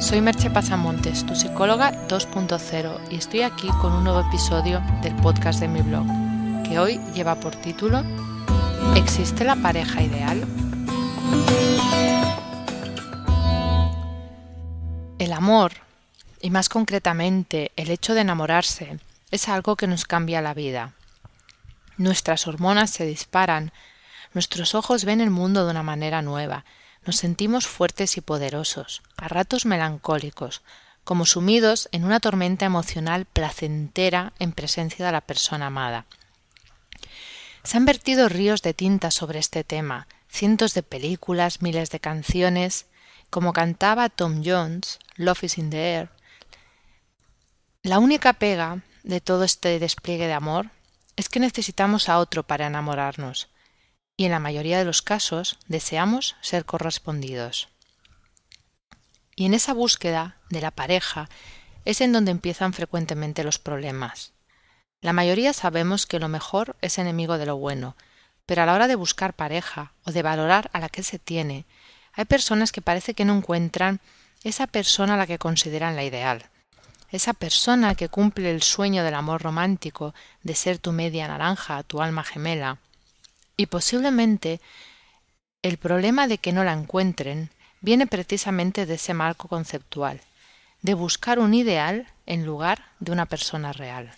soy Merche Pasamontes, tu psicóloga 2.0 y estoy aquí con un nuevo episodio del podcast de mi blog, que hoy lleva por título ¿Existe la pareja ideal? El amor, y más concretamente el hecho de enamorarse, es algo que nos cambia la vida. Nuestras hormonas se disparan, nuestros ojos ven el mundo de una manera nueva, nos sentimos fuertes y poderosos, a ratos melancólicos, como sumidos en una tormenta emocional placentera en presencia de la persona amada. Se han vertido ríos de tinta sobre este tema, cientos de películas, miles de canciones, como cantaba Tom Jones, Love is in the Air. La única pega de todo este despliegue de amor es que necesitamos a otro para enamorarnos, y en la mayoría de los casos deseamos ser correspondidos. Y en esa búsqueda de la pareja es en donde empiezan frecuentemente los problemas. La mayoría sabemos que lo mejor es enemigo de lo bueno, pero a la hora de buscar pareja o de valorar a la que se tiene, hay personas que parece que no encuentran esa persona a la que consideran la ideal, esa persona que cumple el sueño del amor romántico, de ser tu media naranja, tu alma gemela, y posiblemente el problema de que no la encuentren viene precisamente de ese marco conceptual, de buscar un ideal en lugar de una persona real.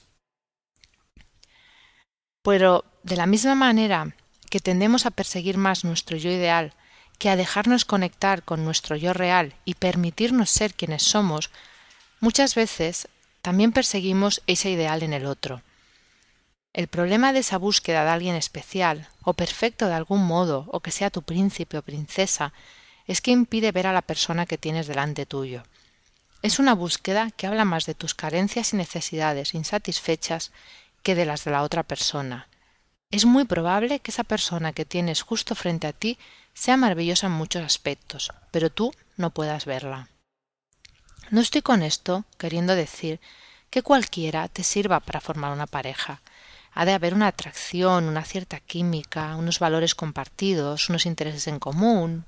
Pero de la misma manera que tendemos a perseguir más nuestro yo ideal que a dejarnos conectar con nuestro yo real y permitirnos ser quienes somos, muchas veces también perseguimos ese ideal en el otro, el problema de esa búsqueda de alguien especial, o perfecto de algún modo, o que sea tu príncipe o princesa, es que impide ver a la persona que tienes delante tuyo. Es una búsqueda que habla más de tus carencias y necesidades insatisfechas que de las de la otra persona. Es muy probable que esa persona que tienes justo frente a ti sea maravillosa en muchos aspectos, pero tú no puedas verla. No estoy con esto queriendo decir que cualquiera te sirva para formar una pareja, ha de haber una atracción, una cierta química, unos valores compartidos, unos intereses en común.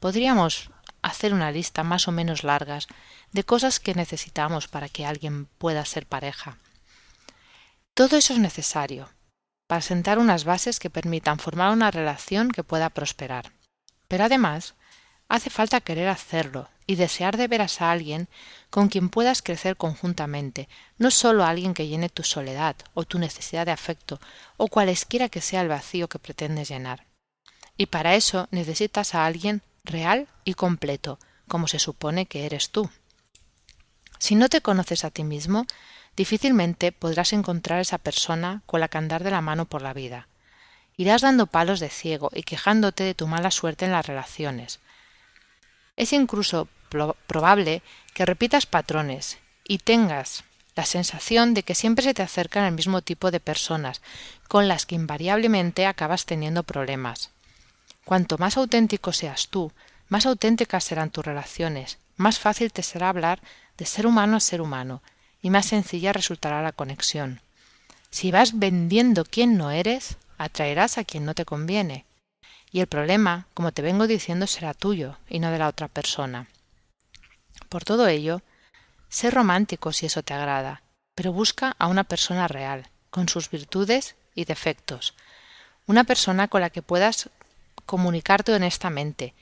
Podríamos hacer una lista más o menos largas de cosas que necesitamos para que alguien pueda ser pareja. Todo eso es necesario para sentar unas bases que permitan formar una relación que pueda prosperar. Pero además, hace falta querer hacerlo y desear de veras a alguien con quien puedas crecer conjuntamente, no solo a alguien que llene tu soledad o tu necesidad de afecto o cualesquiera que sea el vacío que pretendes llenar. Y para eso necesitas a alguien real y completo, como se supone que eres tú. Si no te conoces a ti mismo, difícilmente podrás encontrar esa persona con la que andar de la mano por la vida. Irás dando palos de ciego y quejándote de tu mala suerte en las relaciones, es incluso probable que repitas patrones y tengas la sensación de que siempre se te acercan el mismo tipo de personas, con las que invariablemente acabas teniendo problemas. Cuanto más auténtico seas tú, más auténticas serán tus relaciones, más fácil te será hablar de ser humano a ser humano, y más sencilla resultará la conexión. Si vas vendiendo quien no eres, atraerás a quien no te conviene y el problema, como te vengo diciendo, será tuyo y no de la otra persona. Por todo ello, sé romántico si eso te agrada, pero busca a una persona real, con sus virtudes y defectos, una persona con la que puedas comunicarte honestamente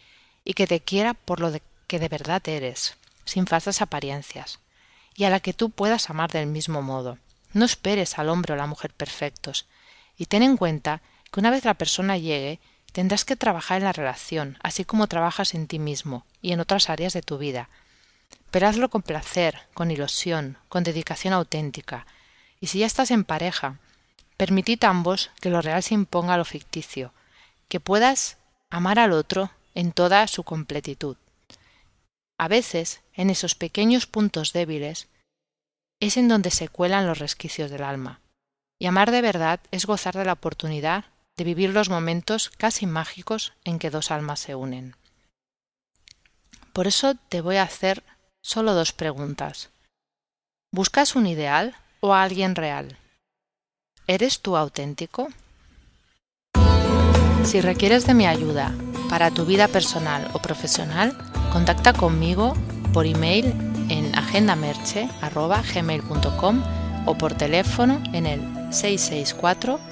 y que te quiera por lo que de verdad eres, sin falsas apariencias, y a la que tú puedas amar del mismo modo. No esperes al hombre o la mujer perfectos, y ten en cuenta que una vez la persona llegue, Tendrás que trabajar en la relación, así como trabajas en ti mismo y en otras áreas de tu vida. Pero hazlo con placer, con ilusión, con dedicación auténtica. Y si ya estás en pareja, permitid ambos que lo real se imponga a lo ficticio, que puedas amar al otro en toda su completitud. A veces, en esos pequeños puntos débiles, es en donde se cuelan los resquicios del alma. Y amar de verdad es gozar de la oportunidad de vivir los momentos casi mágicos en que dos almas se unen. Por eso te voy a hacer solo dos preguntas. ¿Buscas un ideal o a alguien real? ¿Eres tú auténtico? Si requieres de mi ayuda para tu vida personal o profesional, contacta conmigo por email en agendamerche.gmail.com o por teléfono en el 664